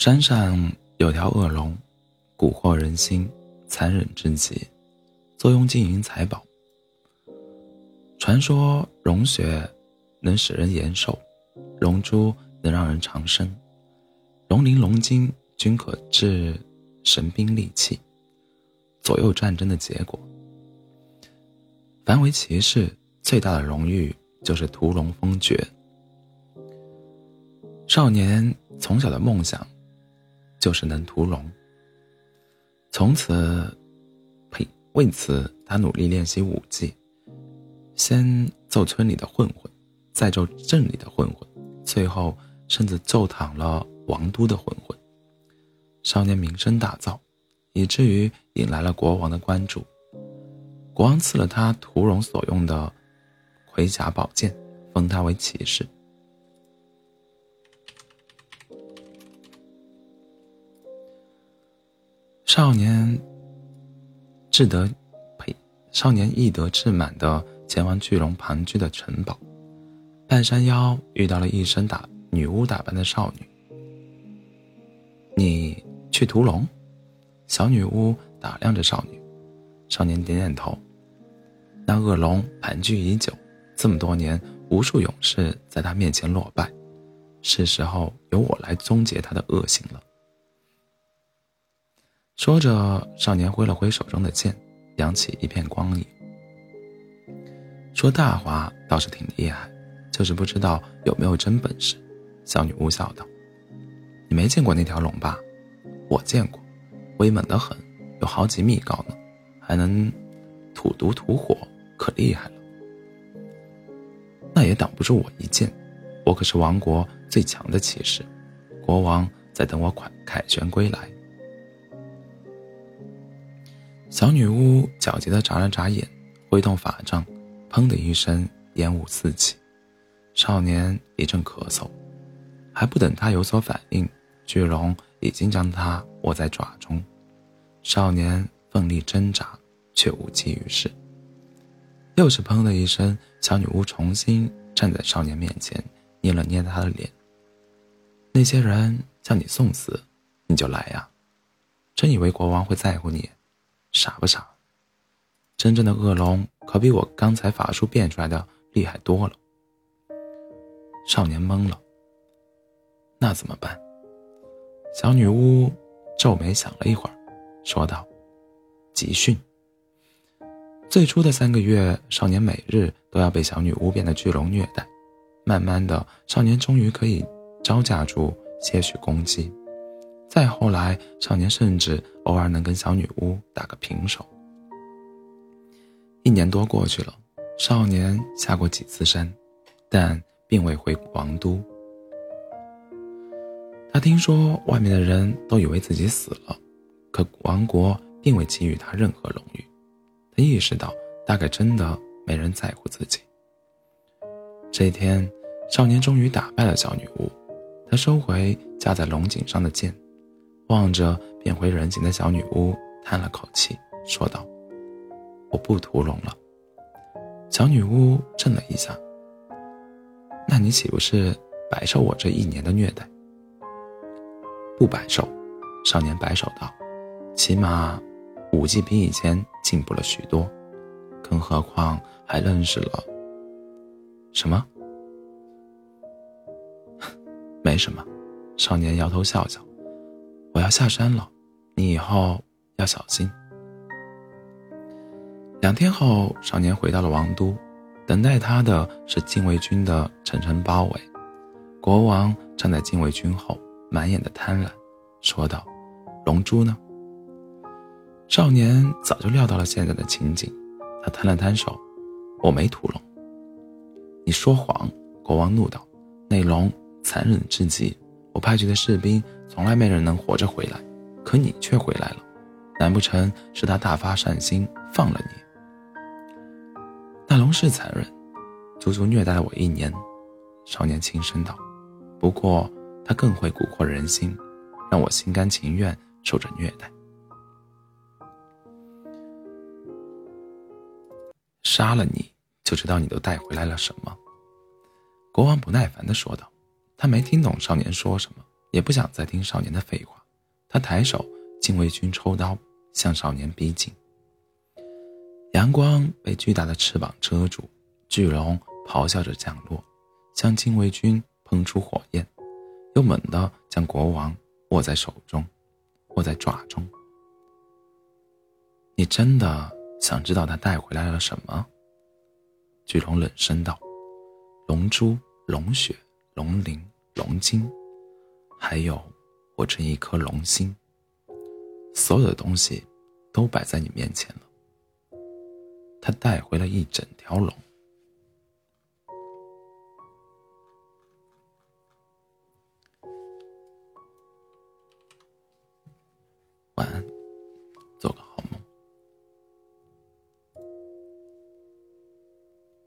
山上有条恶龙，蛊惑人心，残忍至极，作用金银财宝。传说龙血能使人延寿，龙珠能让人长生，龙鳞龙筋均可治神兵利器，左右战争的结果。凡为骑士，最大的荣誉就是屠龙封爵。少年从小的梦想。就是能屠龙。从此，呸！为此，他努力练习武技，先揍村里的混混，再揍镇里的混混，最后甚至揍躺了王都的混混。少年名声大噪，以至于引来了国王的关注。国王赐了他屠龙所用的盔甲宝剑，封他为骑士。少年志得，呸！少年意得志满的前往巨龙盘踞的城堡，半山腰遇到了一身打女巫打扮的少女。你去屠龙？小女巫打量着少女，少年点点头。那恶龙盘踞已久，这么多年，无数勇士在他面前落败，是时候由我来终结他的恶行了。说着，少年挥了挥手中的剑，扬起一片光影。说大话倒是挺厉害，就是不知道有没有真本事。小女巫笑道：“你没见过那条龙吧？我见过，威猛得很，有好几米高呢，还能吐毒吐火，可厉害了。那也挡不住我一剑，我可是王国最强的骑士。国王在等我凯凯旋归来。”小女巫狡黠的眨了眨眼，挥动法杖，砰的一声，烟雾四起。少年一阵咳嗽，还不等他有所反应，巨龙已经将他握在爪中。少年奋力挣扎，却无济于事。又是砰的一声，小女巫重新站在少年面前，捏了捏他的脸。那些人叫你送死，你就来呀？真以为国王会在乎你？傻不傻？真正的恶龙可比我刚才法术变出来的厉害多了。少年懵了。那怎么办？小女巫皱眉想了一会儿，说道：“集训。”最初的三个月，少年每日都要被小女巫变的巨龙虐待。慢慢的，少年终于可以招架住些许攻击。再后来，少年甚至偶尔能跟小女巫打个平手。一年多过去了，少年下过几次山，但并未回王都。他听说外面的人都以为自己死了，可王国并未给予他任何荣誉。他意识到，大概真的没人在乎自己。这天，少年终于打败了小女巫，他收回架在龙颈上的剑。望着变回人形的小女巫，叹了口气，说道：“我不屠龙了。”小女巫怔了一下：“那你岂不是白受我这一年的虐待？”“不白受。”少年摆手道：“起码，武技比以前进步了许多，更何况还认识了……什么？没什么。”少年摇头笑笑。我要下山了，你以后要小心。两天后，少年回到了王都，等待他的是禁卫军的层层包围。国王站在禁卫军后，满眼的贪婪，说道：“龙珠呢？”少年早就料到了现在的情景，他摊了摊手：“我没屠龙。”你说谎！国王怒道：“那龙残忍至极。”我派去的士兵从来没人能活着回来，可你却回来了，难不成是他大发善心放了你？那龙是残忍，足足虐待了我一年。少年轻声道：“不过他更会蛊惑人心，让我心甘情愿受着虐待。”杀了你就知道你都带回来了什么。国王不耐烦地说道。他没听懂少年说什么，也不想再听少年的废话。他抬手，禁卫军抽刀向少年逼近。阳光被巨大的翅膀遮住，巨龙咆哮着降落，向禁卫军喷出火焰，又猛地将国王握在手中，握在爪中。你真的想知道他带回来了什么？巨龙冷声道：“龙珠、龙血、龙鳞、龙筋，还有我这一颗龙心。所有的东西都摆在你面前了。”他带回了一整条龙。